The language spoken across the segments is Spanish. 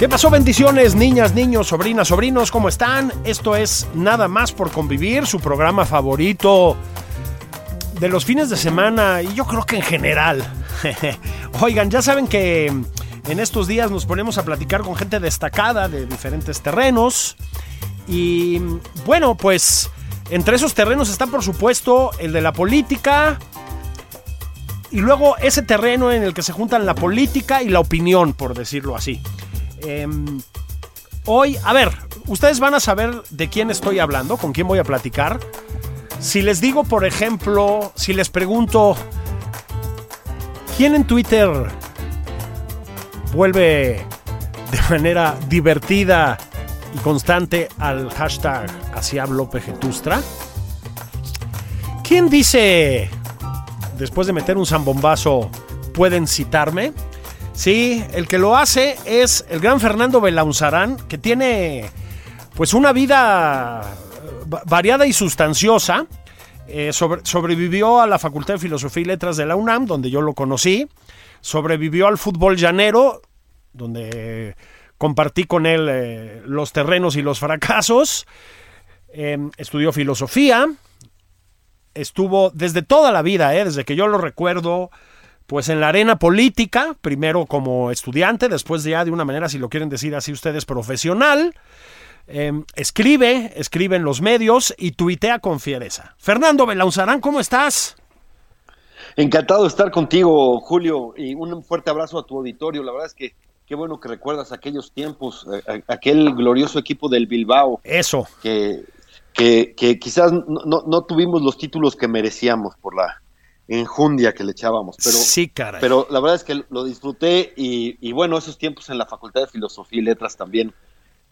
¿Qué pasó? Bendiciones, niñas, niños, sobrinas, sobrinos, ¿cómo están? Esto es Nada más por convivir, su programa favorito de los fines de semana y yo creo que en general. Oigan, ya saben que en estos días nos ponemos a platicar con gente destacada de diferentes terrenos y bueno, pues entre esos terrenos está por supuesto el de la política, y luego ese terreno en el que se juntan la política y la opinión, por decirlo así. Em, hoy, a ver, ustedes van a saber de quién estoy hablando, con quién voy a platicar. Si les digo, por ejemplo, si les pregunto, ¿quién en Twitter vuelve de manera divertida y constante al hashtag así hablo? ¿Quién dice, después de meter un zambombazo, pueden citarme? Sí, el que lo hace es el gran Fernando Belaunzarán, que tiene pues una vida variada y sustanciosa. Eh, sobrevivió a la Facultad de Filosofía y Letras de la UNAM, donde yo lo conocí. Sobrevivió al fútbol llanero, donde compartí con él eh, los terrenos y los fracasos. Em, estudió filosofía. Estuvo desde toda la vida, eh, desde que yo lo recuerdo, pues en la arena política, primero como estudiante, después ya de una manera, si lo quieren decir así ustedes, profesional. Em, escribe, escribe en los medios y tuitea con fiereza. Fernando Belauzarán, ¿cómo estás? Encantado de estar contigo, Julio, y un fuerte abrazo a tu auditorio. La verdad es que qué bueno que recuerdas aquellos tiempos, eh, aquel glorioso equipo del Bilbao. Eso. Que, que, quizás no, tuvimos los títulos que merecíamos por la, enjundia que le echábamos. Pero, sí, caray. Pero la verdad es que lo disfruté y, bueno, esos tiempos en la Facultad de Filosofía y Letras también,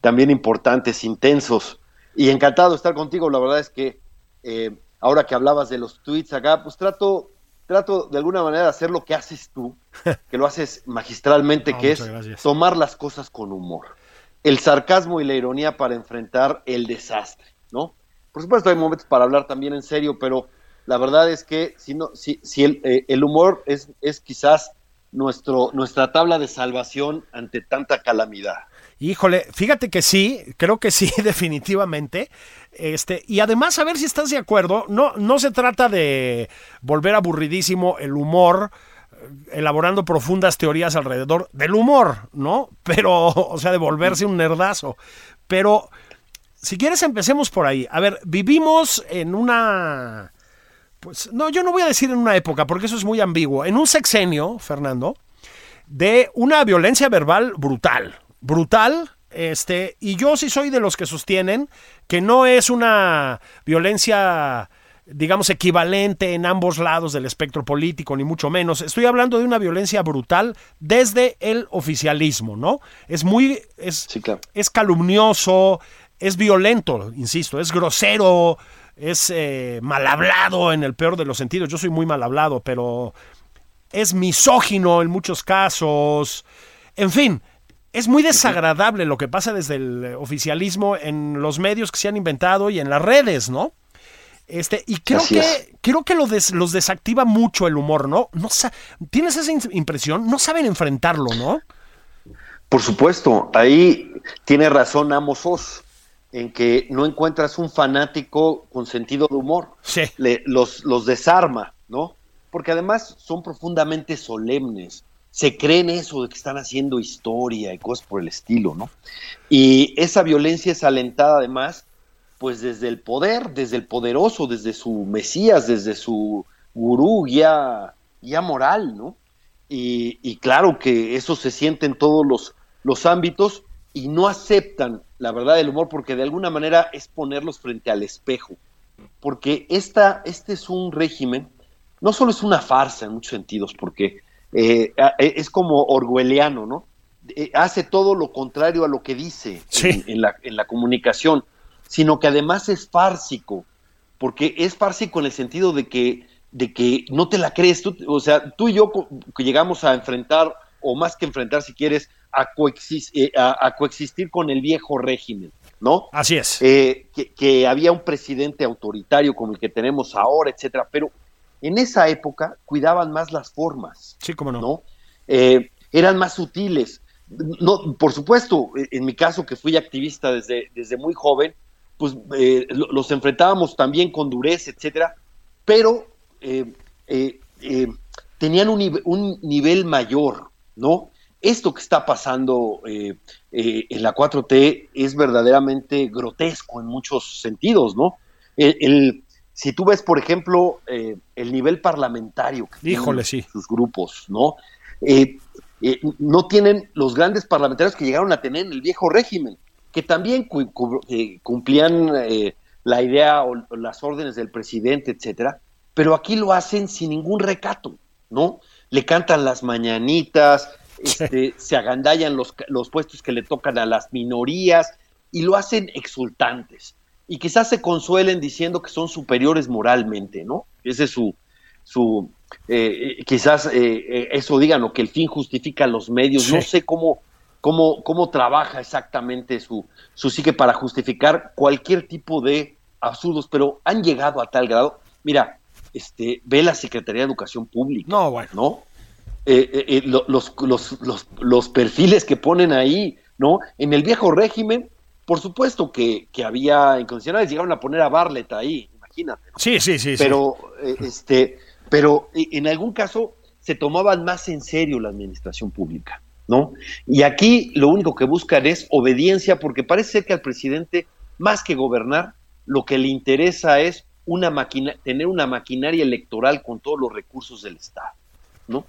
también importantes, intensos. Y encantado de estar contigo. La verdad es que eh, ahora que hablabas de los tweets acá, pues trato, trato de alguna manera de hacer lo que haces tú, que lo haces magistralmente, que es tomar las cosas con humor. El sarcasmo y la ironía para enfrentar el desastre, ¿no? Por supuesto hay momentos para hablar también en serio, pero la verdad es que si, no, si, el, eh, el, humor es, es quizás nuestro, nuestra tabla de salvación ante tanta calamidad. Híjole, fíjate que sí, creo que sí, definitivamente. Este, y además, a ver si estás de acuerdo, no, no se trata de volver aburridísimo el humor, eh, elaborando profundas teorías alrededor del humor, ¿no? Pero, o sea, de volverse un nerdazo. Pero, si quieres, empecemos por ahí. A ver, vivimos en una pues no, yo no voy a decir en una época, porque eso es muy ambiguo. En un sexenio, Fernando, de una violencia verbal brutal. Brutal. Este, y yo sí soy de los que sostienen que no es una violencia digamos, equivalente en ambos lados del espectro político, ni mucho menos. Estoy hablando de una violencia brutal desde el oficialismo, ¿no? Es muy, es, es calumnioso, es violento, insisto, es grosero, es eh, mal hablado en el peor de los sentidos. Yo soy muy mal hablado, pero es misógino en muchos casos. En fin, es muy desagradable lo que pasa desde el oficialismo en los medios que se han inventado y en las redes, ¿no? Este, y creo que, creo que lo los desactiva mucho el humor, ¿no? no ¿Tienes esa impresión? No saben enfrentarlo, ¿no? Por supuesto, ahí tiene razón Amos Oz, en que no encuentras un fanático con sentido de humor. Sí. los, los desarma, ¿no? Porque además son profundamente solemnes. Se creen eso de que están haciendo historia y cosas por el estilo, ¿no? Y esa violencia es alentada además, pues desde el poder, desde el poderoso, desde su Mesías, desde su gurú, guía, guía moral, ¿no? Y, y, claro que eso se siente en todos los, los ámbitos y no aceptan la verdad del humor porque de alguna manera es ponerlos frente al espejo. Porque esta, este es un régimen, no solo es una farsa en muchos sentidos, porque eh, e, es como orwelliano, ¿no? Eh, hace todo lo contrario a lo que dice en, la, en la comunicación, sino que además es fársico, porque es fársico en el sentido de que, de que no te la crees, tú, o sea, tú y yo que llegamos a enfrentar, o más que enfrentar si quieres, eh, a, coexistir con el viejo régimen, ¿no? Así es. Eh, que, había un presidente autoritario como el que tenemos ahora, etcétera, pero en esa época cuidaban más las formas. Sí, cómo no. ¿no? Eh, eran más sutiles. No, por supuesto, en mi caso que fui activista desde, desde muy joven, pues los enfrentábamos también con dureza, etcétera, pero tenían un, un nivel mayor, ¿no? esto que está pasando eh, eh, en la 4T es verdaderamente grotesco en muchos sentidos, ¿no? El, si tú ves, por ejemplo, eh, el nivel parlamentario que Híjole, sí. sus grupos, ¿no? no tienen los grandes parlamentarios que llegaron a tener en el viejo régimen, que también cumplían la idea o las órdenes del presidente, etcétera, pero aquí lo hacen sin ningún recato, ¿no? Le cantan las mañanitas, este, se agandallan los, los puestos que le tocan a las minorías y lo hacen exultantes. Y quizás se consuelen diciendo que son superiores moralmente, ¿no? Ese es su, su eh, eh, quizás eh, eso digan, o que el fin justifica los medios. No sé cómo, cómo, cómo trabaja exactamente su, su psique para justificar cualquier tipo de absurdos, pero han llegado a tal grado. Mira, este, ve la Secretaría de Educación Pública. No, bueno. ¿no? Eh, eh, eh, los, los, los, los, perfiles que ponen ahí, ¿no? En el viejo régimen, por supuesto que, que había incondicionales, llegaron a poner a Barlett ahí, imagínate. Sí, sí, sí. Pero, este, pero en algún caso se tomaban más en serio la administración pública, ¿no? Y aquí lo único que buscan es obediencia, porque parece ser que al presidente, más que gobernar, lo que le interesa es una máquina, tener una maquinaria electoral con todos los recursos del Estado, ¿no?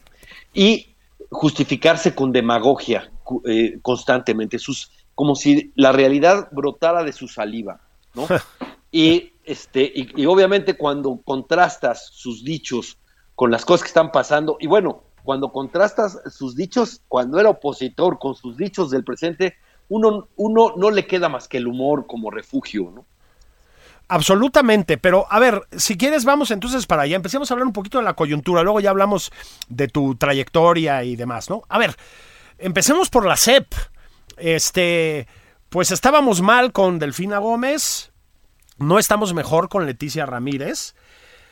y justificarse con demagogia eh, constantemente, sus, como si la realidad brotara de su saliva, ¿no? y, este, y, obviamente cuando contrastas sus dichos con las cosas que están pasando, y bueno, cuando contrastas sus dichos cuando era opositor con sus dichos del presente, uno, uno no le queda más que el humor como refugio, ¿no? Absolutamente, pero a ver, si quieres vamos entonces para allá, empecemos a hablar un poquito de la coyuntura, luego ya hablamos de tu trayectoria y demás, ¿no? A ver, empecemos por la CEP. Este, pues estábamos mal con Delfina Gómez, no estamos mejor con Leticia Ramírez,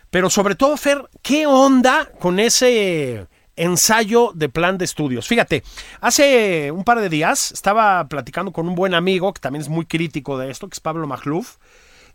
pero sobre todo, Fer, ¿qué onda con ese ensayo de plan de estudios? Fíjate, hace un par de días estaba platicando con un buen amigo que también es muy crítico de esto, que es Pablo Magluf,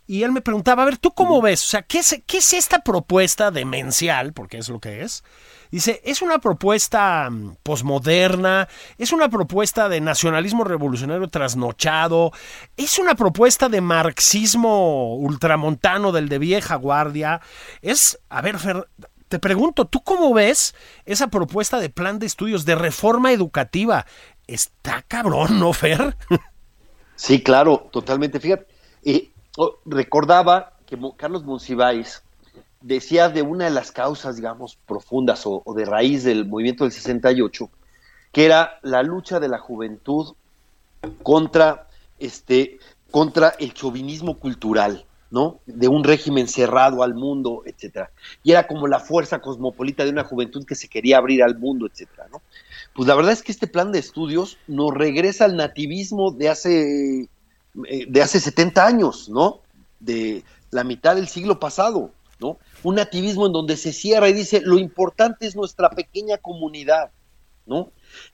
y él me preguntaba, a ver, ¿tú cómo ves? O sea, ¿qué es, qué es esta propuesta demencial? Porque es lo que es. Dice, es una propuesta mm, posmoderna, es una propuesta de nacionalismo revolucionario trasnochado, es una propuesta de marxismo ultramontano del de vieja guardia. Es, a ver, Fer, te pregunto, ¿tú cómo ves esa propuesta de plan de estudios, de reforma educativa? Está cabrón, ¿no, Fer? Sí, claro, totalmente. Fíjate, eh, Oh, recordaba que Carlos Monsiváis decía de una de las causas, digamos, profundas o, de raíz del movimiento del 68, que era la lucha de la juventud contra, este, contra el chauvinismo cultural, ¿no? De un régimen cerrado al mundo, etcétera. Y era como la fuerza cosmopolita de una juventud que se quería abrir al mundo, etcétera, ¿no? Pues la verdad es que este plan de estudios nos regresa al nativismo de hace de hace 70 años, ¿no? De la mitad del siglo pasado, ¿no? Un nativismo en donde se cierra y dice, lo importante es nuestra pequeña comunidad, ¿no?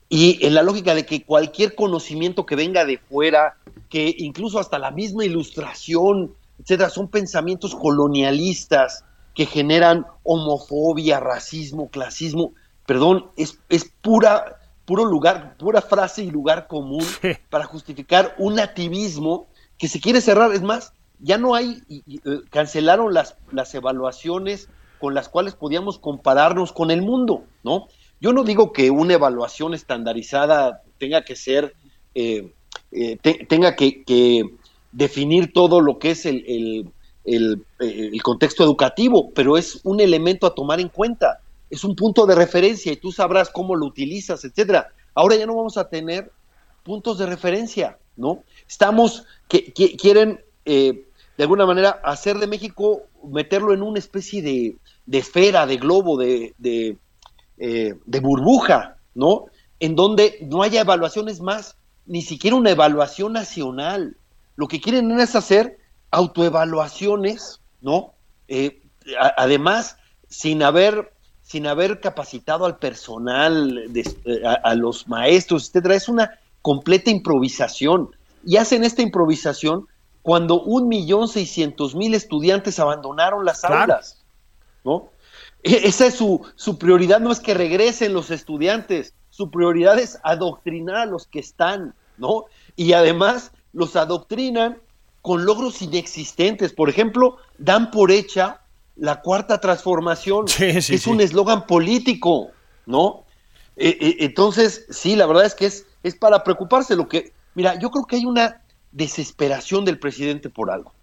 Y en la lógica de que cualquier conocimiento que venga de fuera, que incluso hasta la misma ilustración, etcétera, son pensamientos colonialistas que generan homofobia, racismo, clasismo. Perdón, es, es pura, puro lugar, pura frase y lugar común para justificar un nativismo que se quiere cerrar. Es más, ya no hay, eh, cancelaron las, las evaluaciones con las cuales podíamos compararnos con el mundo, ¿no? Yo no digo que una evaluación estandarizada tenga que ser, eh, eh, tenga que, definir todo lo que es el, el, contexto educativo, pero es un elemento a tomar en cuenta, es un punto de referencia y tú sabrás cómo lo utilizas, etcétera. Ahora ya no vamos a tener puntos de referencia, ¿no? Estamos, que, quieren eh, de alguna manera hacer de México, meterlo en una especie de, esfera, de globo, de, eh, de, burbuja, ¿no? En donde no haya evaluaciones más, ni siquiera una evaluación nacional. Lo que quieren es hacer autoevaluaciones, ¿no? Eh, además, sin haber, sin haber capacitado al personal, a, a, los maestros, etcétera, es una completa improvisación. Y hacen esta improvisación cuando un millón seiscientos mil estudiantes abandonaron las aulas, ¿no? E, esa es su, su prioridad, no es que regresen los estudiantes, su prioridad es adoctrinar a los que están, ¿no? Y además los adoctrinan con logros inexistentes. Por ejemplo, dan por hecha la cuarta transformación, es un eslogan político, ¿no? E, e, entonces, sí, la verdad es que es, es para preocuparse. Lo que, mira, yo creo que hay una desesperación del presidente por algo.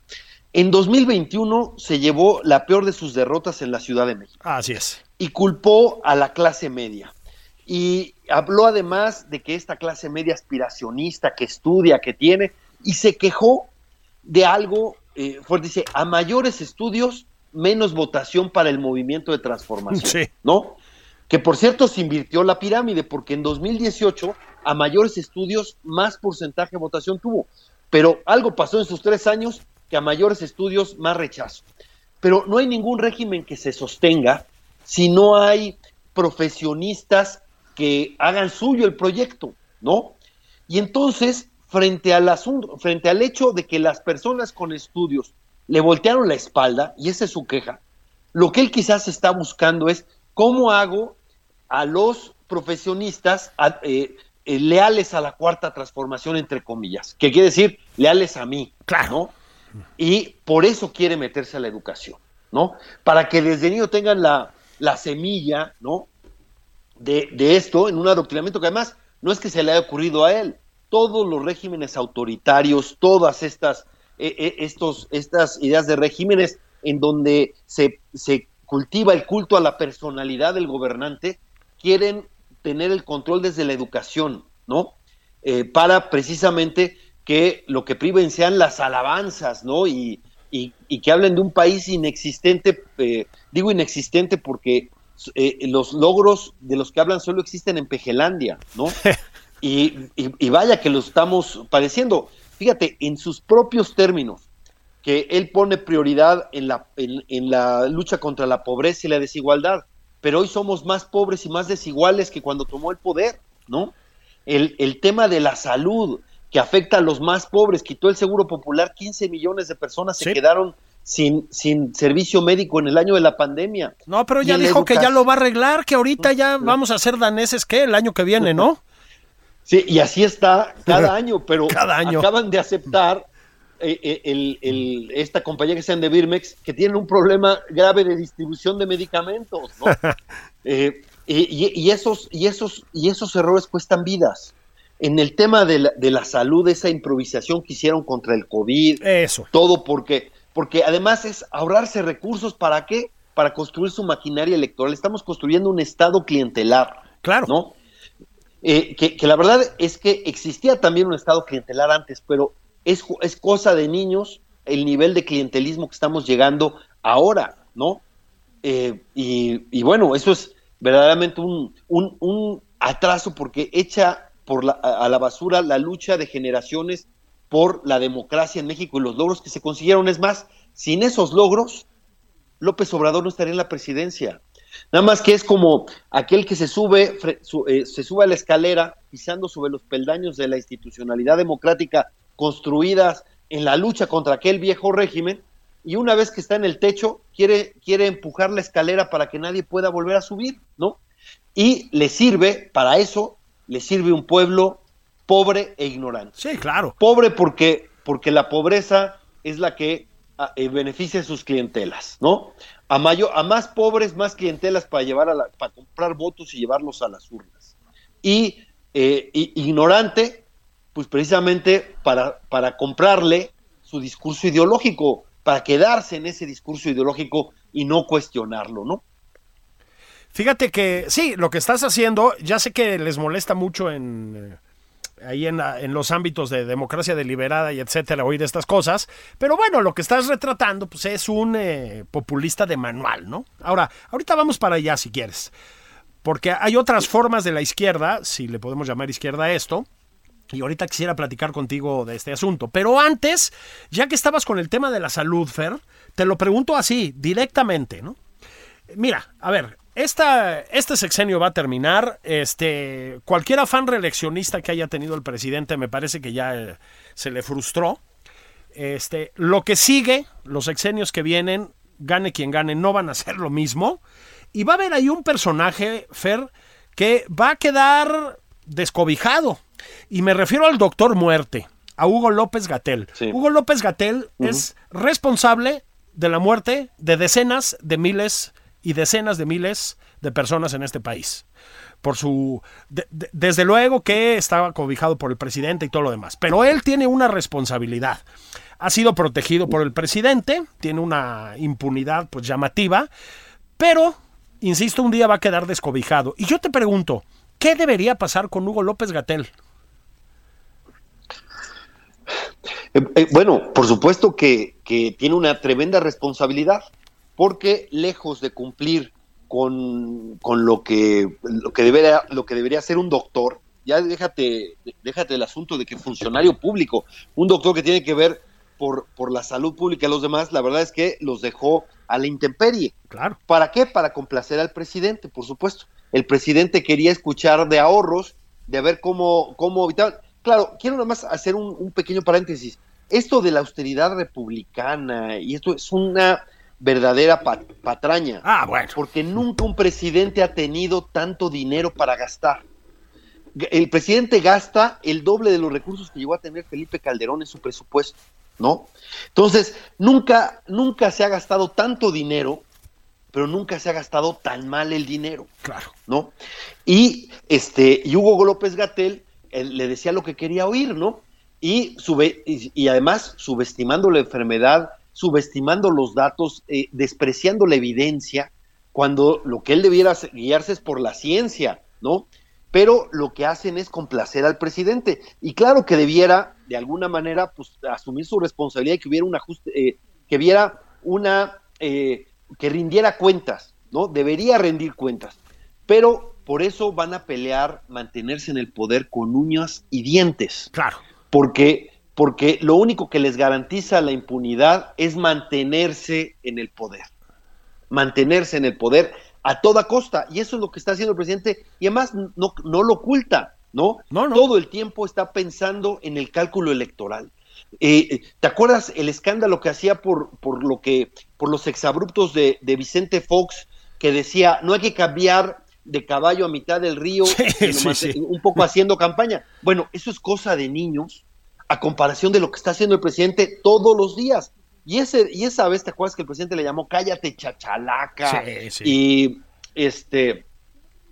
En 2021 se llevó la peor de sus derrotas en la Ciudad de México. Así es. Y culpó a la clase media. Y habló además de que esta clase media aspiracionista que estudia, que tiene, y se quejó de algo eh. Dice, a mayores estudios, menos votación para el movimiento de transformación. Sí. ¿No? Que por cierto se invirtió la pirámide, porque en 2018 a mayores estudios más porcentaje de votación tuvo pero algo pasó en sus tres años que a mayores estudios más rechazo. Pero no hay ningún régimen que se sostenga si no hay profesionistas que hagan suyo el proyecto, ¿no? Y entonces, frente al asunto, frente al hecho de que las personas con estudios le voltearon la espalda, y esa es su queja, lo que él quizás está buscando es cómo hago a los profesionistas eh, eh, leales a la cuarta transformación, entre comillas, que quiere decir leales a mí. Claro. Y por eso quiere meterse a la educación, ¿no? Para que desde niño tengan la, la semilla, ¿no? De, de, esto en un adoctrinamiento que además no es que se le haya ocurrido a él. Todos los regímenes autoritarios, todas estas, estos, estas ideas de regímenes en donde se, se cultiva el culto a la personalidad del gobernante, quieren tener el control desde la educación, ¿no? Eh, para precisamente que lo que priven sean las alabanzas, ¿no? Y, y, que hablen de un país inexistente, eh, digo inexistente porque eh, los logros de los que hablan solo existen en Pejelandia, ¿no? y, y, vaya que lo estamos padeciendo. Fíjate, en sus propios términos, que él pone prioridad en la, en la lucha contra la pobreza y la desigualdad pero hoy somos más pobres y más desiguales que cuando tomó el poder, ¿no? El, el tema de la salud que afecta a los más pobres, quitó el Seguro Popular, 15 millones de personas se quedaron sin, sin servicio médico en el año de la pandemia. No, pero ya dijo que ya lo va a arreglar, que ahorita ya vamos a ser daneses, ¿qué? El año que viene, ¿no? Sí, y así está cada año, pero cada año. acaban de aceptar eh, eh, el, esta compañía que sean de Birmex, que tienen un problema grave de distribución de medicamentos, ¿no? Eh, y, esos, y, esos, y esos errores cuestan vidas. En el tema de la, de la salud, esa improvisación que hicieron contra el COVID, Eso. todo porque, porque además es ahorrarse recursos, ¿para qué? Para construir su maquinaria electoral. Estamos construyendo un Estado clientelar. Claro. ¿no? Que, que, la verdad es que existía también un Estado clientelar antes, pero es, es cosa de niños el nivel de clientelismo que estamos llegando ahora, ¿no? Eh, y, bueno, eso es verdaderamente un, un, atraso porque echa por la, a la basura la lucha de generaciones por la democracia en México y los logros que se consiguieron. Es más, sin esos logros, López Obrador no estaría en la presidencia. Nada más que es como aquel que se sube, eh, se sube a la escalera pisando sobre los peldaños de la institucionalidad democrática construidas en la lucha contra aquel viejo régimen y una vez que está en el techo quiere, quiere empujar la escalera para que nadie pueda volver a subir, ¿no? Y le sirve, para eso, le sirve un pueblo pobre e ignorante. Sí, claro. Pobre porque, porque la pobreza es la que eh, beneficia a sus clientelas, ¿no? A, a más pobres, más clientelas para, llevar a la, para comprar votos y llevarlos a las urnas. Y, eh, ignorante, pues precisamente para, para comprarle su discurso ideológico, para quedarse en ese discurso ideológico y no cuestionarlo, ¿no? Fíjate que sí, lo que estás haciendo, ya sé que les molesta mucho en eh, ahí en, los ámbitos de democracia deliberada y etcétera, oír estas cosas. Pero bueno, lo que estás retratando pues, es un eh, populista de manual, ¿no? Ahora, ahorita vamos para allá si quieres. Porque hay otras formas de la izquierda, si le podemos llamar izquierda a esto. Y ahorita quisiera platicar contigo de este asunto. Pero antes, ya que estabas con el tema de la salud, Fer, te lo pregunto así, directamente, ¿no? Mira, a ver, esta, este sexenio va a terminar. Este, cualquier afán reeleccionista que haya tenido el presidente me parece que ya eh, se le frustró. Este, lo que sigue, los sexenios que vienen, gane quien gane, no van a ser lo mismo. Y va a haber ahí un personaje, Fer, que va a quedar descobijado. Y me refiero al doctor muerte, a Hugo López Gatel. Hugo López Gatel es responsable de la muerte de decenas de miles de y decenas de miles de personas en este país. Por su. desde luego que estaba cobijado por el presidente y todo lo demás. Pero él tiene una responsabilidad. Ha sido protegido por el presidente, tiene una impunidad pues llamativa, pero, insisto, un día va a quedar descobijado. Y yo te pregunto, ¿qué debería pasar con Hugo López Gatel? Eh, eh, bueno, por supuesto que, que, tiene una tremenda responsabilidad porque lejos de cumplir con, lo, que, lo, que debería, lo que debería ser un doctor, ya déjate, déjate el asunto de que funcionario público, un doctor que tiene que ver por, por la salud pública y los demás, la verdad es que los dejó a la intemperie. Claro. ¿Para qué? Para complacer al presidente, por supuesto. El presidente quería escuchar de ahorros, de ver cómo, cómo evitar. Claro, quiero nada más hacer un, un pequeño paréntesis. Esto de la austeridad republicana, y esto es una verdadera patraña. Ah, bueno. Porque nunca un presidente ha tenido tanto dinero para gastar. El presidente gasta el doble de los recursos que llegó a tener Felipe Calderón en su presupuesto, ¿no? Entonces, nunca, nunca se ha gastado tanto dinero, pero nunca se ha gastado tan mal el dinero. Claro. ¿No? Y este, y Hugo López Gatel le decía lo que quería oír, ¿no? Y, sube, y además subestimando la enfermedad subestimando los datos, eh, despreciando la evidencia, cuando lo que él debiera guiarse es por la ciencia, ¿no? Pero lo que hacen es complacer al presidente. Y claro que debiera, de alguna manera, pues, asumir su responsabilidad y que hubiera un ajuste, eh, que hubiera una, eh, que rindiera cuentas, ¿no? Debería rendir cuentas. Pero por eso van a pelear mantenerse en el poder con uñas y dientes. Claro. Porque porque lo único que les garantiza la impunidad es mantenerse en el poder, mantenerse en el poder a toda costa, y eso es lo que está haciendo el presidente, y además no, no lo oculta, ¿no? No, Todo el tiempo está pensando en el cálculo electoral. Eh, eh, ¿Te acuerdas el escándalo que hacía por, por lo que, por los exabruptos de, de Vicente Fox, que decía no hay que cambiar de caballo a mitad del río, un poco haciendo campaña? Bueno, eso es cosa de niños a comparación de lo que está haciendo el presidente todos los días. Y, ese, y esa vez, ¿te acuerdas que el presidente le llamó cállate chachalaca? Y este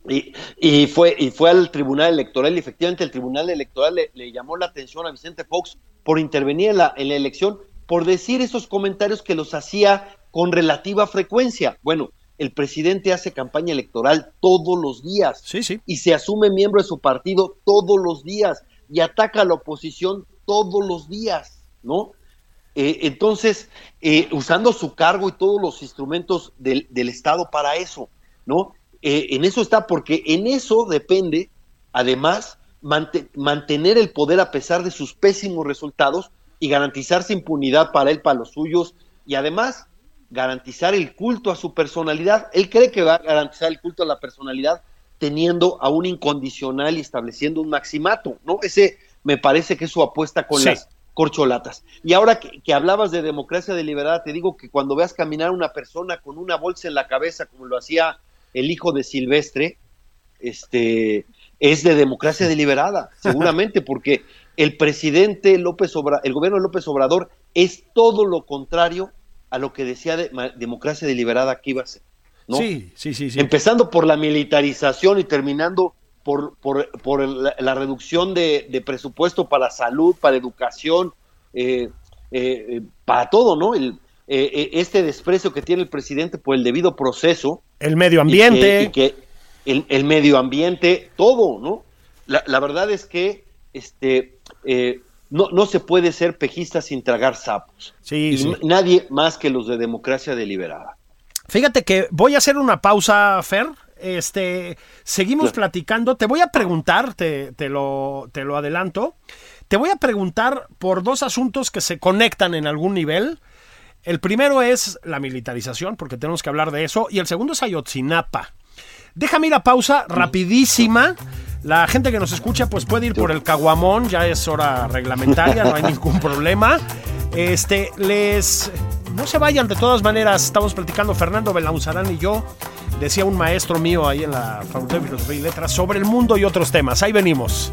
y, fue, y fue al tribunal electoral, y efectivamente el tribunal electoral le, llamó la atención a Vicente Fox por intervenir en la, en la elección, por decir esos comentarios que los hacía con relativa frecuencia. Bueno, el presidente hace campaña electoral todos los días sí, sí. y se asume miembro de su partido todos los días y ataca a la oposición todos los días, ¿no? Eh, entonces, eh, usando su cargo y todos los instrumentos del, Estado para eso, ¿no? Eh, en eso está, porque en eso depende, además, mantener el poder a pesar de sus pésimos resultados y garantizarse impunidad para él, para los suyos y además garantizar el culto a su personalidad. Él cree que va a garantizar el culto a la personalidad teniendo a un incondicional y estableciendo un maximato, ¿no? Ese me parece que es su apuesta con las corcholatas. Y ahora que, hablabas de democracia deliberada, te digo que cuando veas caminar una persona con una bolsa en la cabeza, como lo hacía el hijo de Silvestre, este, es de democracia deliberada, seguramente, porque el presidente López Obrador, el gobierno de López Obrador es todo lo contrario a lo que decía de, democracia deliberada que iba a ser. ¿no? Sí, sí, sí, Empezando por la militarización y terminando por, por, la, reducción de, presupuesto para salud, para educación, eh, eh, para todo, ¿no? El, eh, este desprecio que tiene el presidente por el debido proceso. El medio ambiente. Y que, el, medio ambiente, todo, ¿no? La, verdad es que este, no, no se puede ser pejista sin tragar sapos. Sí, Nadie más que los de democracia deliberada. Fíjate que voy a hacer una pausa, Fer. Este, seguimos platicando. Te voy a preguntar, te, te, lo, te lo adelanto. Te voy a preguntar por dos asuntos que se conectan en algún nivel. El primero es la militarización, porque tenemos que hablar de eso. Y el segundo es Ayotzinapa. Déjame ir a pausa rapidísima. La gente que nos escucha pues puede ir por el caguamón, ya es hora reglamentaria, no hay ningún problema. Este, les no se vayan de todas maneras, estamos platicando Fernando Belauzarán y yo, decía un maestro mío ahí en la Facultad de Filosofía y Letras sobre el mundo y otros temas. Ahí venimos.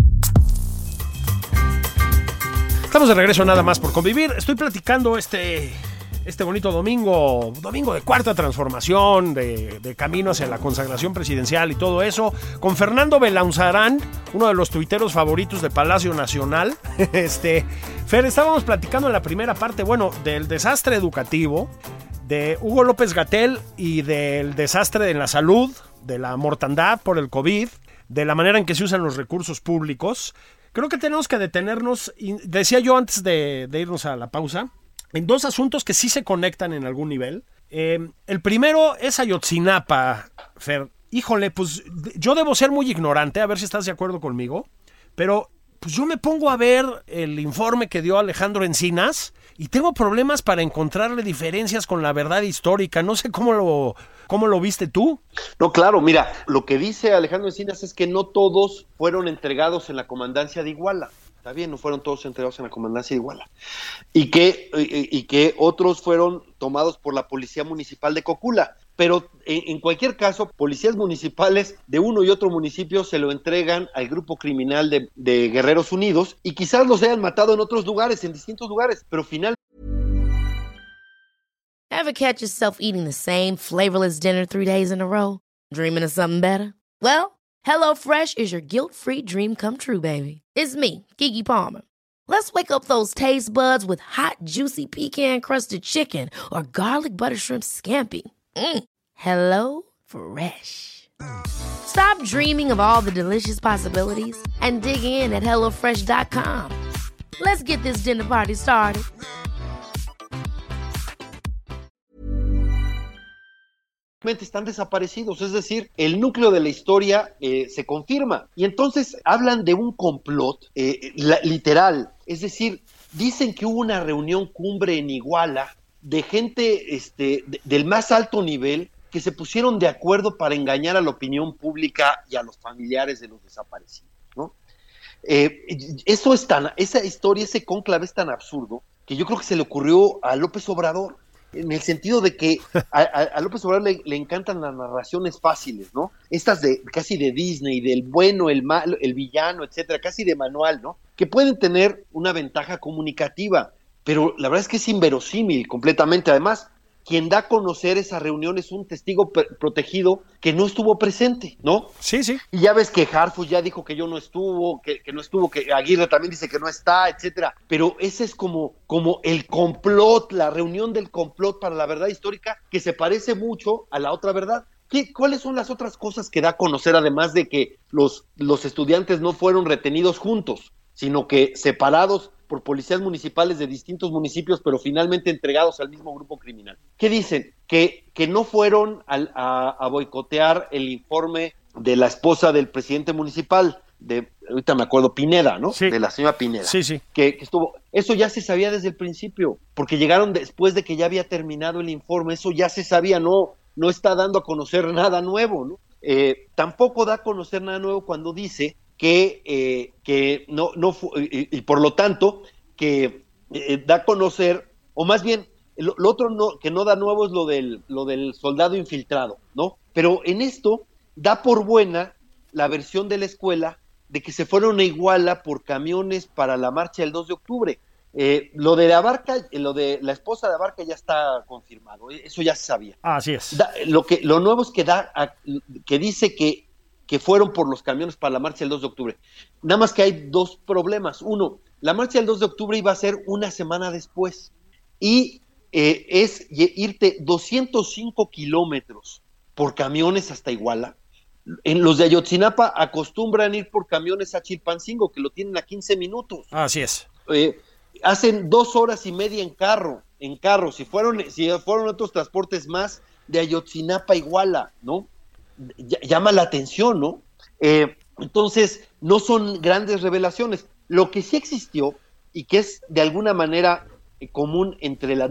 Estamos de regreso nada más por convivir. Estoy platicando este, este bonito domingo, domingo de cuarta transformación, de, camino hacia la consagración presidencial y todo eso, con Fernando Belaunzarán, uno de los tuiteros favoritos de Palacio Nacional. Este, Fer, estábamos platicando en la primera parte, bueno, del desastre educativo, de Hugo López Gatel y del desastre en la salud, de la mortandad por el COVID, de la manera en que se usan los recursos públicos. Creo que tenemos que detenernos, decía yo antes de, irnos a la pausa, en dos asuntos que sí se conectan en algún nivel. Eh, el primero es Ayotzinapa, Fer. Híjole, pues yo debo ser muy ignorante, a ver si estás de acuerdo conmigo, pero pues yo me pongo a ver el informe que dio Alejandro Encinas y tengo problemas para encontrarle diferencias con la verdad histórica. No sé cómo lo, cómo lo viste tú. No, claro, mira, lo que dice Alejandro Encinas es que no todos fueron entregados en la comandancia de Iguala. Está bien, no fueron todos entregados en la comandancia de Iguala. Y que, y, que otros fueron tomados por la Policía Municipal de Cocula pero en, cualquier caso, policías municipales de uno y otro municipio se lo entregan al grupo criminal de, de Guerreros Unidos y quizás los hayan matado en otros lugares, en distintos lugares, pero final. Ever catch yourself eating the same flavorless dinner three days in a row? Dreaming of something better? Well, HelloFresh is your guilt-free dream come true, baby. It's me, Kiki Palmer. Let's wake up those taste buds with hot, juicy pecan-crusted chicken or garlic butter shrimp scampi. Mm. Hello Fresh. Stop dreaming of all the delicious possibilities and dig in at HelloFresh.com. Let's get this dinner party started. están desaparecidos, es decir, el núcleo de la historia eh, se confirma. Y entonces hablan de un complot eh, literal, es decir, dicen que hubo una reunión cumbre en Iguala de gente este, del más alto nivel que se pusieron de acuerdo para engañar a la opinión pública y a los familiares de los desaparecidos. ¿no? Eh, eso es tan, esa historia, ese conclave es tan absurdo que yo creo que se le ocurrió a López Obrador en el sentido de que a, López Obrador le, encantan las narraciones fáciles, ¿no? Estas de casi de Disney, del bueno, el malo, el villano, etcétera, casi de manual, ¿no? Que pueden tener una ventaja comunicativa, pero la verdad es que es inverosímil completamente. Además, quien da a conocer esa reunión es un testigo protegido que no estuvo presente, ¿no? Sí, sí. Y ya ves que Harfus ya dijo que yo no estuvo, que, no estuvo, que Aguirre también dice que no está, etcétera. Pero ese es como, como el complot, la reunión del complot para la verdad histórica que se parece mucho a la otra verdad. ¿Qué, ¿Cuáles son las otras cosas que da a conocer, además de que los, los estudiantes no fueron retenidos juntos, sino que separados por policías municipales de distintos municipios, pero finalmente entregados al mismo grupo criminal. ¿Qué dicen? Que, que no fueron a, boicotear el informe de la esposa del presidente municipal, de, ahorita me acuerdo, Pineda, ¿no? Sí. De la señora Pineda. Sí, sí. Que, estuvo, eso ya se sabía desde el principio, porque llegaron después de que ya había terminado el informe, eso ya se sabía, no, no está dando a conocer nada nuevo, ¿no? Eh, tampoco da a conocer nada nuevo cuando dice que, eh, que no, no y, por lo tanto, que eh, da a conocer, o más bien, lo, otro no, que no da nuevo es lo del, lo del soldado infiltrado, ¿no? Pero en esto da por buena la versión de la escuela de que se fueron a Iguala por camiones para la marcha del 2 de octubre. Eh, lo de la barca, lo de la esposa de la barca ya está confirmado, eso ya se sabía. Así es. lo que lo nuevo es que da que dice que que fueron por los camiones para la marcha del 2 de octubre. Nada más que hay dos problemas. Uno, la marcha del 2 de octubre iba a ser una semana después y eh, es irte 205 kilómetros por camiones hasta Iguala. En los de Ayotzinapa acostumbran ir por camiones a Chilpancingo, que lo tienen a 15 minutos. Así es. Eh, hacen dos horas y media en carro, en carro. Si fueron, si fueron otros transportes más, de Ayotzinapa a Iguala, ¿no? Llama la atención, ¿no? Eh, entonces, no son grandes revelaciones. Lo que sí existió y que es de alguna manera eh, común entre la,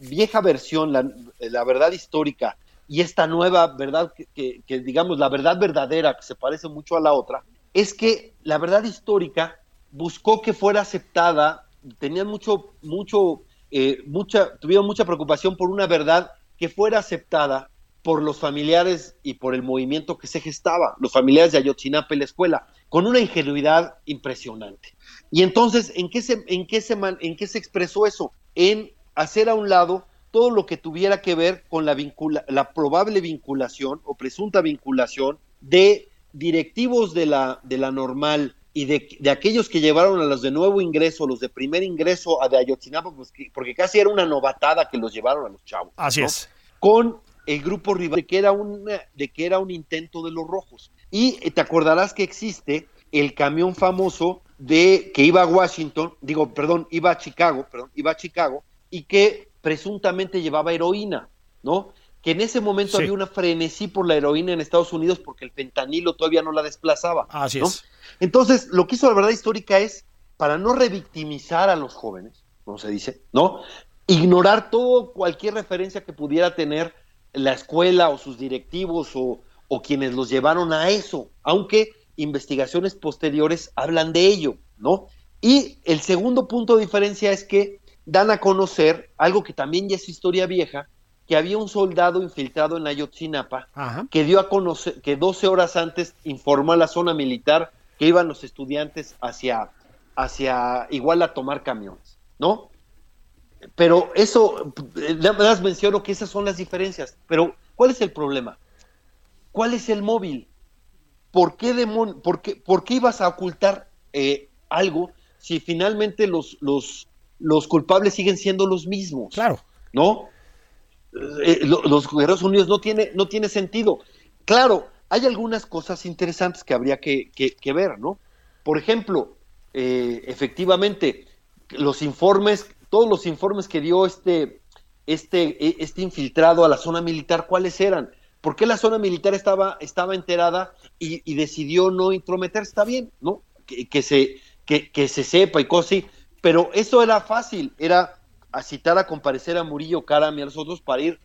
vieja versión, la, verdad histórica, y esta nueva verdad, que, digamos la verdad verdadera, que se parece mucho a la otra, es que la verdad histórica buscó que fuera aceptada, tenían mucho, mucho, eh, mucha, tuvieron mucha preocupación por una verdad que fuera aceptada por los familiares y por el movimiento que se gestaba, los familiares de Ayotzinapa y la escuela, con una ingenuidad impresionante. Y entonces, ¿en qué se, en qué se, en qué se expresó eso? En hacer a un lado todo lo que tuviera que ver con la, vincula, la probable vinculación o presunta vinculación de directivos de la, de la normal y de, de, aquellos que llevaron a los de nuevo ingreso, los de primer ingreso a de Ayotzinapa, pues, porque casi era una novatada que los llevaron a los chavos. Así es. Con el grupo rival de que era un, de que era un intento de los rojos. Y eh, te acordarás que existe el camión famoso de que iba a Washington, digo, perdón, iba a Chicago, perdón, iba a Chicago, y que presuntamente llevaba heroína, ¿no? Que en ese momento había una frenesí por la heroína en Estados Unidos porque el fentanilo todavía no la desplazaba. Así es. Entonces, lo que hizo la verdad histórica es, para no revictimizar a los jóvenes, como se dice, ¿no? Ignorar todo, cualquier referencia que pudiera tener la escuela o sus directivos o, quienes los llevaron a eso, aunque investigaciones posteriores hablan de ello, ¿no? Y el segundo punto de diferencia es que dan a conocer algo que también ya es historia vieja, que había un soldado infiltrado en Ayotzinapa que dio a conocer que 12 horas antes informó a la zona militar que iban los estudiantes hacia hacia igual a tomar camiones, ¿no? Pero eso, nada más menciono que esas son las diferencias. Pero, ¿cuál es el problema? ¿Cuál es el móvil? ¿Por qué, por qué, por qué ibas a ocultar eh, algo si finalmente los, los, los culpables siguen siendo los mismos? Claro. ¿No? Eh, los Guerreros Unidos no tiene, no tiene sentido. Claro, hay algunas cosas interesantes que habría que, que, ver, ¿no? Por ejemplo, eh, efectivamente, los informes todos los informes que dio este, este, e, este infiltrado a la zona militar, ¿cuáles eran? ¿Por qué la zona militar estaba, estaba enterada y, decidió no intrometerse? Está bien, ¿no? Que, se, que, que, se sepa y cosas así. Pero eso era fácil, era citar a comparecer a Murillo Karam y a los otros para ir,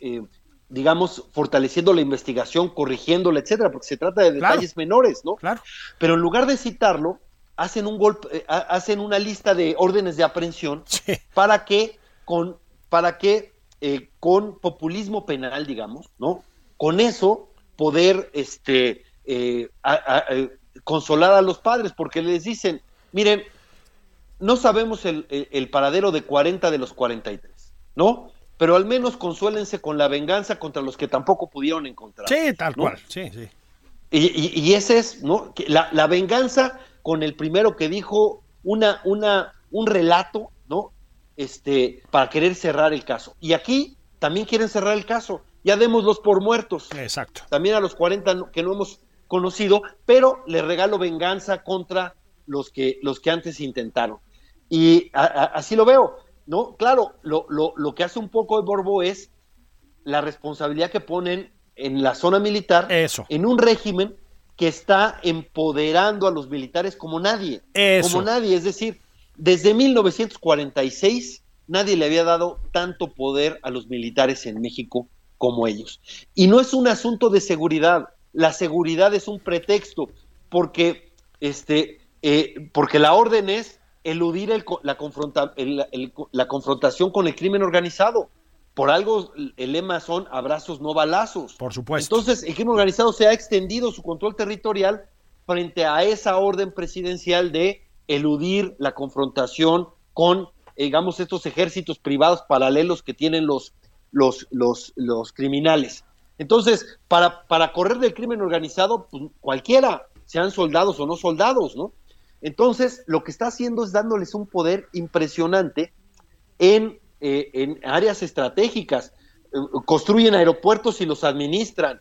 eh, digamos, fortaleciendo la investigación, corrigiéndola, etcétera, porque se trata de detalles menores, ¿no? Claro. Pero en lugar de citarlo, hacen un golpe, eh, hacen una lista de órdenes de aprehensión para que con, para que eh, con populismo penal, digamos, ¿no? Con eso poder este, eh, consolar a los padres, porque les dicen, miren, no sabemos el, paradero de 40 de los 43, ¿no? Pero al menos consuélense con la venganza contra los que tampoco pudieron encontrar. Sí, tal cual, sí, sí. Y, ese es, ¿no? La, la, venganza con el primero que dijo una, una, un relato, ¿no? Este, para querer cerrar el caso. Y aquí también quieren cerrar el caso. Ya démoslos por muertos. Exacto. También a los 40 que no hemos conocido, pero le regalo venganza contra los que, los que antes intentaron. Y así lo veo, ¿no? Claro, lo, lo, lo que hace un poco de Borbo es la responsabilidad que ponen en la zona militar, Eso. en un régimen que está empoderando a los militares como nadie. Como nadie, es decir, desde 1946 nadie le había dado tanto poder a los militares en México como ellos. Y no es un asunto de seguridad, la seguridad es un pretexto, porque, este, eh, porque la orden es eludir la, confronta, la confrontación con el crimen organizado. Por algo el lema son abrazos, no balazos. Por supuesto. Entonces, el crimen organizado se ha extendido su control territorial frente a esa orden presidencial de eludir la confrontación con, digamos, estos ejércitos privados paralelos que tienen los, los, los, los criminales. Entonces, para, para correr del crimen organizado, pues, cualquiera, sean soldados o no soldados, ¿no? Entonces, lo que está haciendo es dándoles un poder impresionante en eh, en áreas estratégicas, eh, construyen aeropuertos y los administran,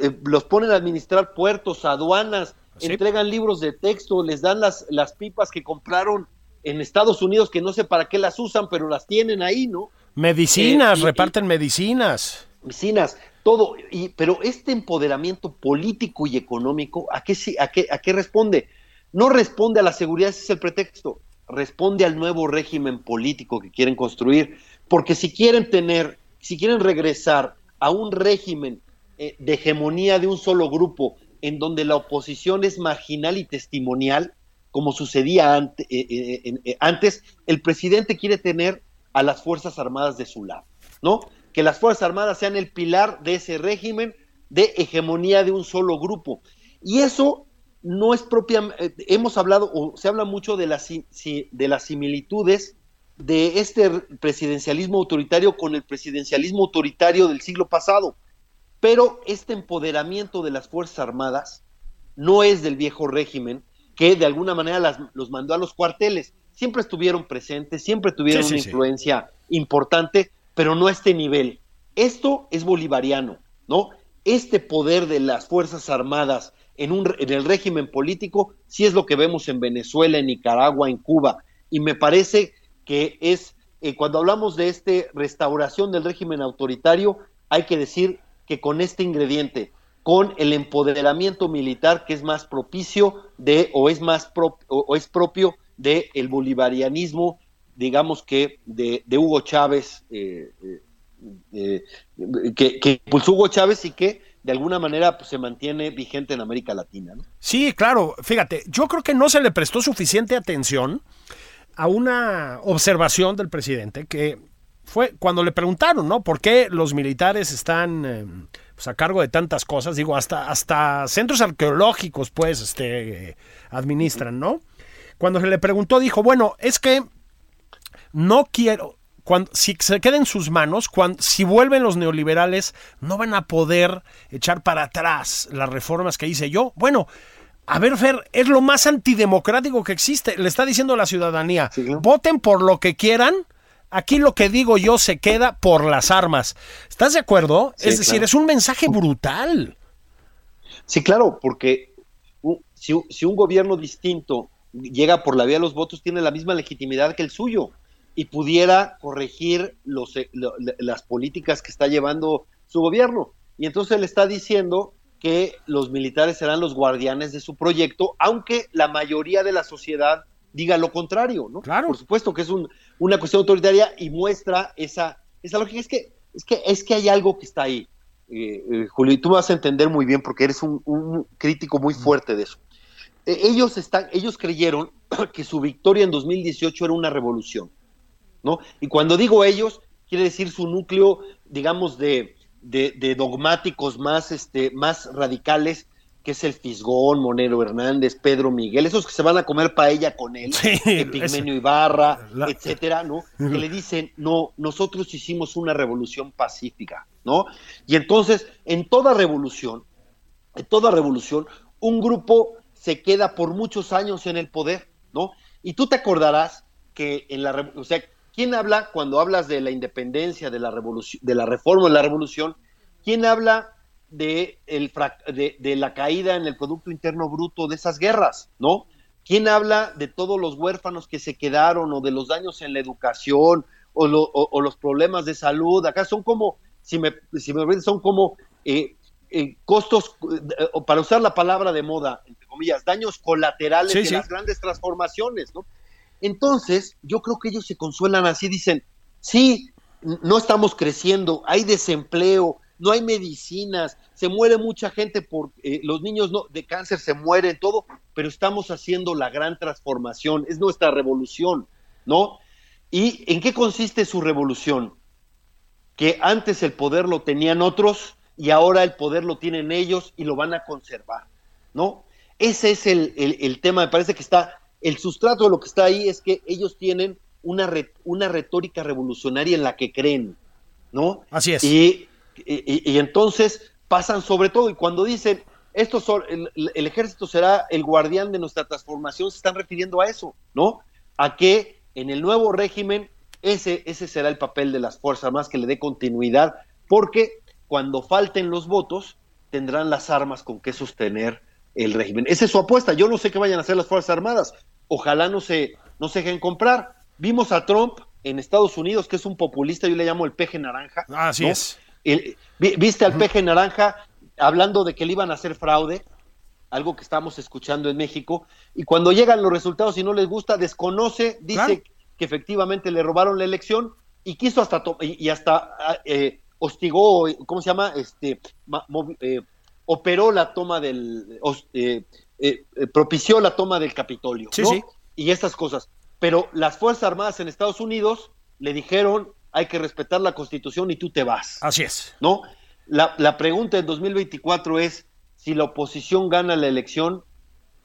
eh, los ponen a administrar puertos, aduanas, entregan libros de texto, les dan las, las pipas que compraron en Estados Unidos que no sé para qué las usan, pero las tienen ahí, ¿no? Medicinas, reparten medicinas. Medicinas, todo. Y, pero este empoderamiento político y económico, ¿a qué, a, qué, ¿a qué responde? No responde a la seguridad, ese es el pretexto responde al nuevo régimen político que quieren construir, porque si quieren tener, si quieren regresar a un régimen eh, de hegemonía de un solo grupo, en donde la oposición es marginal y testimonial, como sucedía eh, eh, antes, el presidente quiere tener a las Fuerzas Armadas de su lado, ¿no? Que las Fuerzas Armadas sean el pilar de ese régimen de hegemonía de un solo grupo. Y eso no es propia, eh, hemos hablado o se habla mucho de las, de las similitudes de este presidencialismo autoritario con el presidencialismo autoritario del siglo pasado, pero este empoderamiento de las Fuerzas Armadas no es del viejo régimen que de alguna manera las, los mandó a los cuarteles. Siempre estuvieron presentes, siempre tuvieron una influencia importante, pero no a este nivel. Esto es bolivariano, ¿no? Este poder de las Fuerzas Armadas en, un, en el régimen político, si es lo que vemos en Venezuela, en Nicaragua, en Cuba. Y me parece que es, eh, cuando hablamos de esta restauración del régimen autoritario, hay que decir que con este ingrediente, con el empoderamiento militar que es más propicio de o es más o, es propio del el bolivarianismo digamos que de, Hugo Chávez eh, eh, que impulsó Hugo Chávez y que de alguna manera pues, se mantiene vigente en América Latina. ¿no? Sí, claro, fíjate, yo creo que no se le prestó suficiente atención a una observación del presidente que fue cuando le preguntaron, ¿no? ¿Por qué los militares están eh, pues, a cargo de tantas cosas? Digo, hasta, hasta centros arqueológicos, pues, este, administran, ¿no? Cuando se le preguntó, dijo, bueno, es que no quiero, cuando, si se queda en sus manos, cuando, si vuelven los neoliberales, no van a poder echar para atrás las reformas que hice yo. Bueno, a ver, Fer, es lo más antidemocrático que existe. Le está diciendo a la ciudadanía, voten por lo que quieran. Aquí lo que digo yo se queda por las armas. ¿Estás de acuerdo? es decir, es un mensaje brutal. Sí, claro, porque si, si un gobierno distinto llega por la vía de los votos, tiene la misma legitimidad que el suyo y pudiera corregir los, eh, las políticas que está llevando su gobierno. Y entonces él está diciendo que los militares serán los guardianes de su proyecto, aunque la mayoría de la sociedad diga lo contrario, ¿no? Claro. Por supuesto que es un, una cuestión autoritaria y muestra esa, esa lógica. Es que, es que, es que hay algo que está ahí, eh, eh, Julio, y tú me vas a entender muy bien porque eres un, un crítico muy fuerte de eso. Eh, ellos, están, ellos creyeron que su victoria en 2018 era una revolución, ¿no? Y cuando digo ellos, quiere decir su núcleo, digamos, de, de, de dogmáticos más, este, más radicales, que es el Fisgón, Monero Hernández, Pedro Miguel, esos que se van a comer paella con él, Sí, Epigmenio Ibarra, La- etcétera, ¿no? Que le dicen, no, nosotros hicimos una revolución pacífica, ¿no? Y entonces, en toda revolución, en toda revolución, un grupo se queda por muchos años en el poder, ¿no? Y tú te acordarás que en la, o sea, ¿quién habla cuando hablas de la independencia, de la revolución, de la reforma, de la revolución? ¿Quién habla de, el de, de la caída en el Producto Interno Bruto de esas guerras, ¿no? ¿Quién habla de todos los huérfanos que se quedaron o de los daños en la educación o, lo- o- o los problemas de salud? Acá son como, si me, si me son como eh, eh, costos, eh, o para usar la palabra de moda, entre comillas, daños colaterales Sí, de sí. las grandes transformaciones, ¿no? Entonces, yo creo que ellos se consuelan así, dicen, sí, no estamos creciendo, hay desempleo, no hay medicinas, se muere mucha gente por eh, los niños no, de cáncer se mueren, todo, pero estamos haciendo la gran transformación, es nuestra revolución, ¿no? ¿Y en qué consiste su revolución? Que antes el poder lo tenían otros y ahora el poder lo tienen ellos y lo van a conservar, ¿no? Ese es el- el tema, me parece que está, el sustrato de lo que está ahí es que ellos tienen una, re- una retórica revolucionaria en la que creen, ¿no? Así es. Y, y- y entonces pasan sobre todo, y cuando dicen, esto son, el, el ejército será el guardián de nuestra transformación, se están refiriendo a eso, ¿no? A que en el nuevo régimen ese, ese será el papel de las Fuerzas Armadas que le dé continuidad, porque cuando falten los votos, tendrán las armas con que sostener el régimen. Esa es su apuesta. Yo no sé qué vayan a hacer las Fuerzas Armadas. Ojalá no se, no se dejen comprar. Vimos a Trump en Estados Unidos, que es un populista, yo le llamo el peje naranja. Así ¿no? es. El- vi- ¿Viste al peje naranja hablando de que le iban a hacer fraude? Algo que estamos escuchando en México. Y cuando llegan los resultados y no les gusta, desconoce, dice Claro. que efectivamente le robaron la elección y quiso hasta y, hasta ah, eh, hostigó, ¿cómo se llama? Este eh, operó la toma del eh, eh, eh, propició la toma del Capitolio, Sí, ¿no? sí. Y estas cosas. Pero las Fuerzas Armadas en Estados Unidos le dijeron hay que respetar la Constitución y tú te vas. Así es. ¿no? La, la pregunta en 2024 es si la oposición gana la elección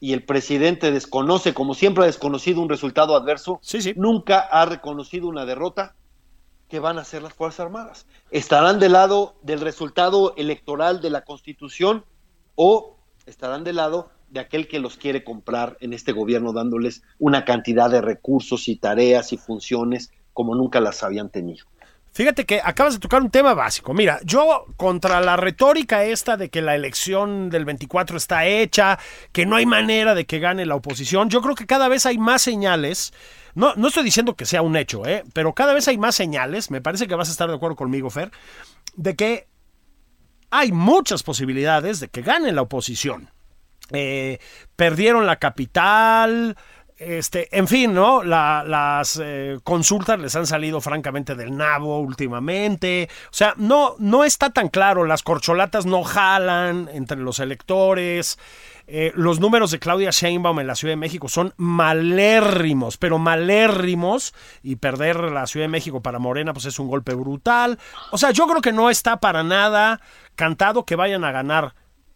y el presidente desconoce, como siempre ha desconocido un resultado adverso, Sí, sí. nunca ha reconocido una derrota, ¿qué van a hacer las Fuerzas Armadas? ¿Estarán del lado del resultado electoral de la Constitución o estarán del lado de aquel que los quiere comprar en este gobierno dándoles una cantidad de recursos y tareas y funciones como nunca las habían tenido? Fíjate que acabas de tocar un tema básico. Mira, yo contra la retórica esta de que la elección del 24 está hecha, que no hay manera de que gane la oposición, yo creo que cada vez hay más señales. No, no estoy diciendo que sea un hecho, ¿eh? pero cada vez hay más señales, me parece que vas a estar de acuerdo conmigo, Fer, de que hay muchas posibilidades de que gane la oposición. Eh, perdieron la capital, este, en fin, ¿no? La- las eh, consultas les han salido francamente del nabo últimamente. O sea, no, no está tan claro. Las corcholatas no jalan entre los electores. Eh, los números de Claudia Sheinbaum en la Ciudad de México son malérrimos, pero malérrimos. Y perder la Ciudad de México para Morena, pues es un golpe brutal. O sea, yo creo que no está para nada cantado que vayan a ganar.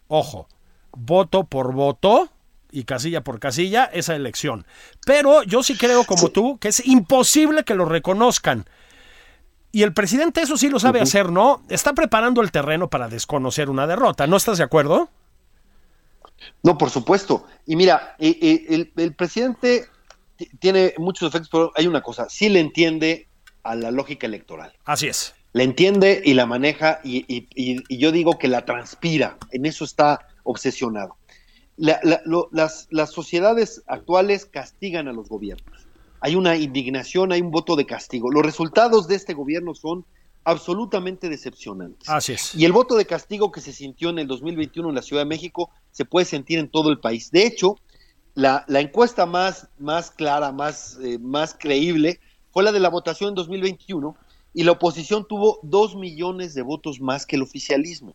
Ojo, voto por voto y casilla por casilla esa elección. Pero yo sí creo, como tú, que es imposible que lo reconozcan. Y el presidente eso sí lo sabe hacer, ¿no? Está preparando el terreno para desconocer una derrota. ¿No estás de acuerdo? No, por supuesto. Y mira, eh, eh, el, el presidente tiene muchos efectos, pero hay una cosa, sí le entiende a la lógica electoral. Así es. La entiende y la maneja y, y- y- y yo digo que la transpira, en eso está obsesionado. La- la- lo- las, las sociedades actuales castigan a los gobiernos. Hay una indignación, hay un voto de castigo. Los resultados de este gobierno son absolutamente decepcionantes. Así es. Y el voto de castigo que se sintió en el 2021 en la Ciudad de México se puede sentir en todo el país. De hecho, la, la encuesta más, más clara, más, eh, más creíble, fue la de la votación en 2021 y la oposición tuvo dos millones de votos más que el oficialismo.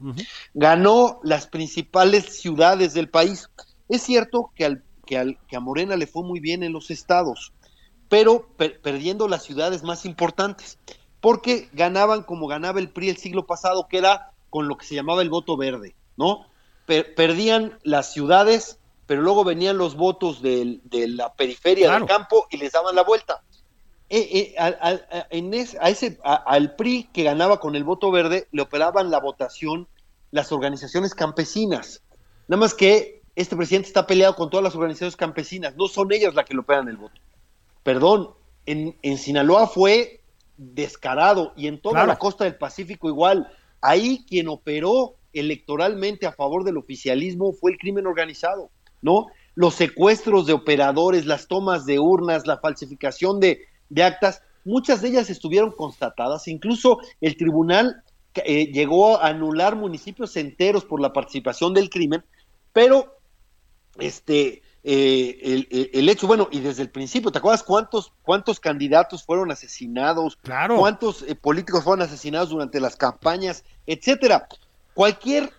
Ganó las principales ciudades del país. Es cierto que, al, que, al, que a Morena le fue muy bien en los estados, pero per perdiendo las ciudades más importantes, porque ganaban como ganaba el PRI el siglo pasado, que era con lo que se llamaba el voto verde, ¿no? Per perdían las ciudades, pero luego venían los votos de, de la periferia claro. del campo y les daban la vuelta. Eh, eh, a, a, en es, a ese, al PRI que ganaba con el voto verde le operaban la votación las organizaciones campesinas. Nada más que este presidente está peleado con todas las organizaciones campesinas, no son ellas las que le operan el voto. Perdón, en, en Sinaloa fue descarado y en toda claro. la costa del Pacífico igual. Ahí quien operó electoralmente a favor del oficialismo fue el crimen organizado, ¿no? Los secuestros de operadores, las tomas de urnas, la falsificación de, de actas, muchas de ellas estuvieron constatadas, incluso el tribunal eh, llegó a anular municipios enteros por la participación del crimen, pero este eh, el, el, hecho, bueno, y desde el principio, ¿te acuerdas cuántos, cuántos candidatos fueron asesinados? Claro. ¿Cuántos eh, políticos fueron asesinados durante las campañas, etcétera? Cualquier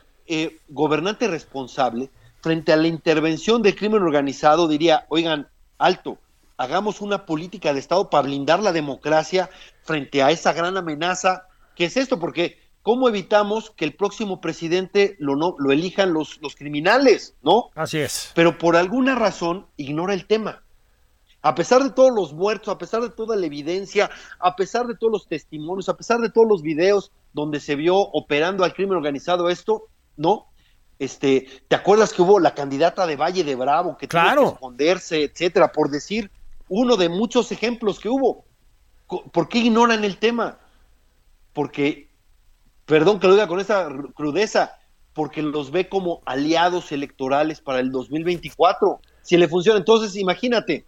gobernante responsable frente a la intervención del crimen organizado diría, oigan, alto, hagamos una política de Estado para blindar la democracia frente a esa gran amenaza. ¿Qué es esto? Porque ¿cómo evitamos que el próximo presidente lo, no, lo elijan los, los criminales? ¿No? Así es. Pero por alguna razón ignora el tema. A pesar de todos los muertos, a pesar de toda la evidencia, a pesar de todos los testimonios, a pesar de todos los videos donde se vio operando al crimen organizado esto, ¿no? Este, ¿te acuerdas que hubo la candidata de Valle de Bravo que claro. tuvo que esconderse, etcétera, por decir uno de muchos ejemplos que hubo. ¿Por qué ignoran el tema? Porque, perdón que lo diga con esa crudeza, porque los ve como aliados electorales para el 2024. Si le funciona, entonces imagínate,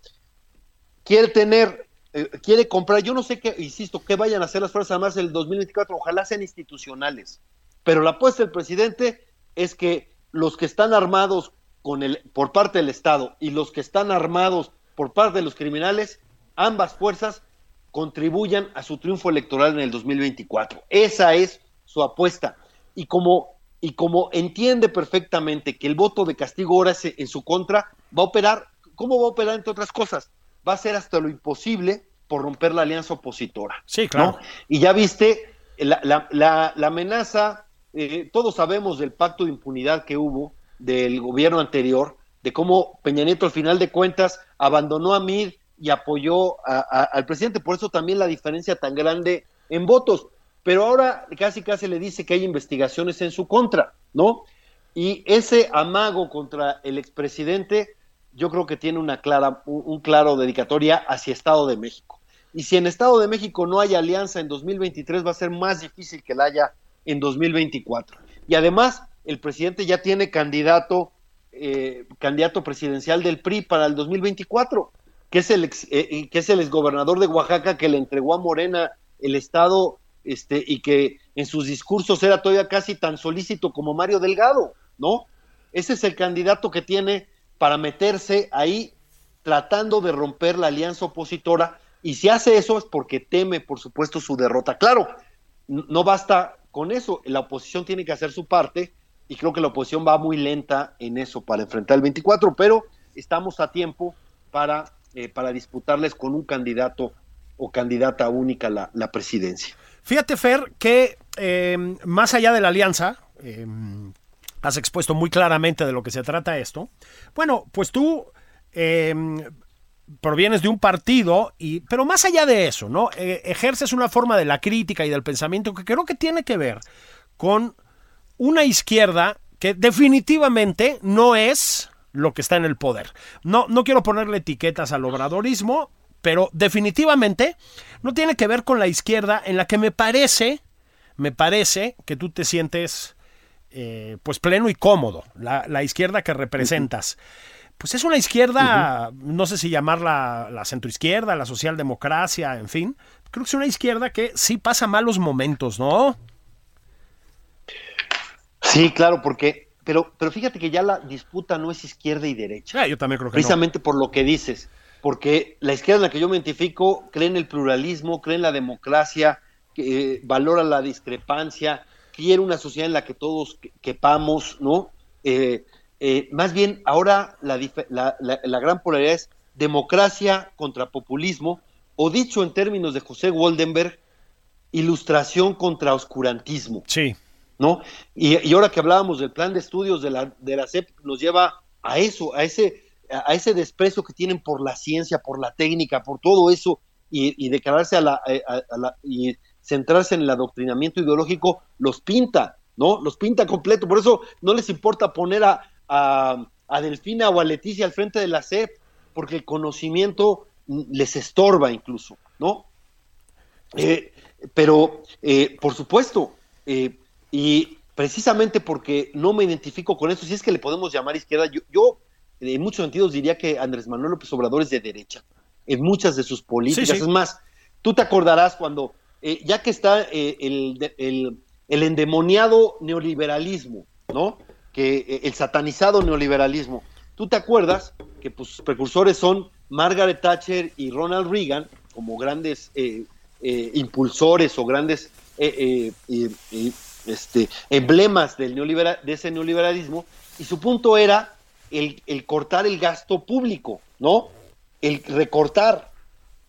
quiere tener, eh, quiere comprar, yo no sé qué, insisto, qué vayan a hacer las Fuerzas Armadas en el 2024, ojalá sean institucionales, pero la apuesta del presidente es que los que están armados con el, por parte del Estado y los que están armados por parte de los criminales, ambas fuerzas contribuyan a su triunfo electoral en el 2024. Esa es su apuesta. Y como, y como entiende perfectamente que el voto de castigo ahora es en su contra, va a operar, ¿cómo va a operar entre otras cosas? Va a hacer hasta lo imposible por romper la alianza opositora. Sí, claro. ¿no? Y ya viste la, la, la, la amenaza, eh, todos sabemos del pacto de impunidad que hubo del gobierno anterior, de cómo Peña Nieto al final de cuentas abandonó a Mid y apoyó al presidente, por eso también la diferencia tan grande en votos, pero ahora casi casi le dice que hay investigaciones en su contra, ¿no? Y ese amago contra el expresidente yo creo que tiene una clara, un claro dedicatoria hacia Estado de México. Y si en Estado de México no hay alianza en 2023, va a ser más difícil que la haya en 2024. Y además, el presidente ya tiene candidato eh, candidato presidencial del PRI para el 2024, que es el ex, eh, que es el exgobernador de Oaxaca que le entregó a Morena el estado este y que en sus discursos era todavía casi tan solícito como Mario Delgado, ¿no? Ese es el candidato que tiene para meterse ahí tratando de romper la alianza opositora y si hace eso es porque teme, por supuesto, su derrota. Claro, no basta con eso, la oposición tiene que hacer su parte y creo que la oposición va muy lenta en eso para enfrentar el 24, pero estamos a tiempo para, eh, para disputarles con un candidato o candidata única la, la presidencia. Fíjate, Fer, que eh, más allá de la alianza, eh, has expuesto muy claramente de lo que se trata esto. Bueno, pues tú eh, provienes de un partido, y, pero más allá de eso, ¿no? Eh, ejerces una forma de la crítica y del pensamiento que creo que tiene que ver con una izquierda que definitivamente no es lo que está en el poder. No, no quiero ponerle etiquetas al obradorismo, pero definitivamente no tiene que ver con la izquierda en la que me parece, me parece que tú te sientes eh, pues pleno y cómodo, la, la izquierda que representas. pues es una izquierda, no sé si llamarla la centroizquierda, la socialdemocracia, en fin. Creo que es una izquierda que sí pasa malos momentos, ¿no? Sí, claro, porque, pero, pero fíjate que ya la disputa no es izquierda y derecha. Ah, yo también creo que Precisamente por lo que dices, porque la izquierda en la que yo me identifico cree en el pluralismo, cree en la democracia, eh, valora la discrepancia, quiere una sociedad en la que todos quepamos, ¿no? Eh, eh, más bien, ahora la, la, la, gran polaridad es democracia contra populismo, o dicho en términos de José Woldenberg, ilustración contra oscurantismo. Sí. ¿No? Y, y, ahora que hablábamos del plan de estudios de la, de la CEP, nos lleva a eso, a ese, a ese desprecio que tienen por la ciencia, por la técnica, por todo eso, y, y declararse a la, a la, y centrarse en el adoctrinamiento ideológico, los pinta, ¿no? Los pinta completo. Por eso no les importa poner a, a, Delfina o a Leticia al frente de la SEP, porque el conocimiento les estorba incluso, ¿no? Eh, pero, eh, por supuesto, eh, y precisamente porque no me identifico con eso, si es que le podemos llamar izquierda, yo, yo en muchos sentidos diría que Andrés Manuel López Obrador es de derecha, en muchas de sus políticas. Es más, tú te acordarás cuando, ya que está el, el, el endemoniado neoliberalismo, ¿no? que eh, el satanizado neoliberalismo. ¿Tú te acuerdas que pues, sus precursores son Margaret Thatcher y Ronald Reagan como grandes eh, eh, impulsores o grandes este, emblemas del neoliberal, de ese neoliberalismo? Y su punto era el, el cortar el gasto público, ¿no? El recortar.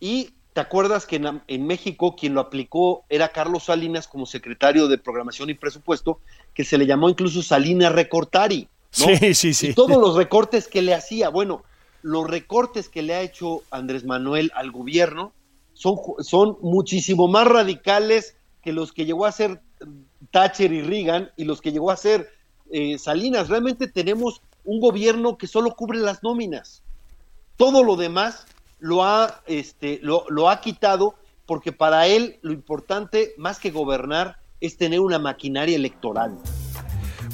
Y ¿Te acuerdas que en, México quien lo aplicó era Carlos Salinas como secretario de Programación y Presupuesto, que se le llamó incluso Salinas Recortari? Sí, sí, sí. Y todos los recortes que le hacía, bueno, los recortes que le ha hecho Andrés Manuel al gobierno son, son muchísimo más radicales que los que llegó a hacer Thatcher y Reagan y los que llegó a hacer eh, Salinas. Realmente tenemos un gobierno que solo cubre las nóminas. Todo lo demás lo ha, este, lo, lo ha quitado porque para él lo importante, más que gobernar, es tener una maquinaria electoral.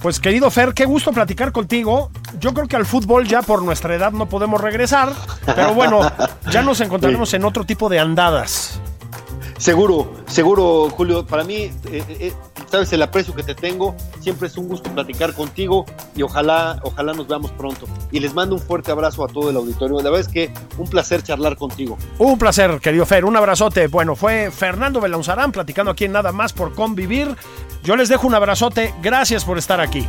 Pues querido Fer, qué gusto platicar contigo. Yo creo que al fútbol ya por nuestra edad no podemos regresar, pero bueno, ya nos encontraremos en otro tipo de andadas. Seguro, seguro, Julio. Para mí, eh, eh, sabes el aprecio que te tengo. Siempre es un gusto platicar contigo y ojalá, ojalá nos veamos pronto. Y les mando un fuerte abrazo a todo el auditorio. La verdad es que un placer charlar contigo. Un placer, querido Fer. Un abrazote. Bueno, fue Fernando Belauzarán platicando aquí en Nada más por convivir. Yo les dejo un abrazote. Gracias por estar aquí.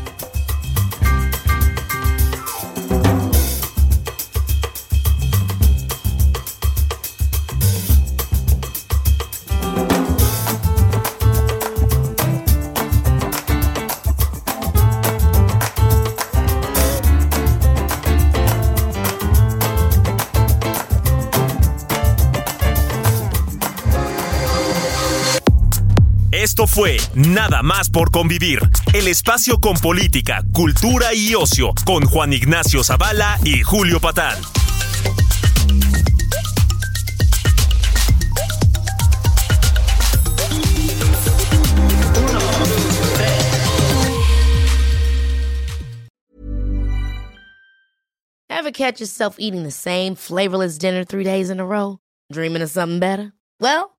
Fue Nada más por convivir, el espacio con política, cultura y ocio, con Juan Ignacio Zavala y Julio Patán. Ever catch yourself eating the same flavorless dinner three days in a row? Dreaming of something better? Well,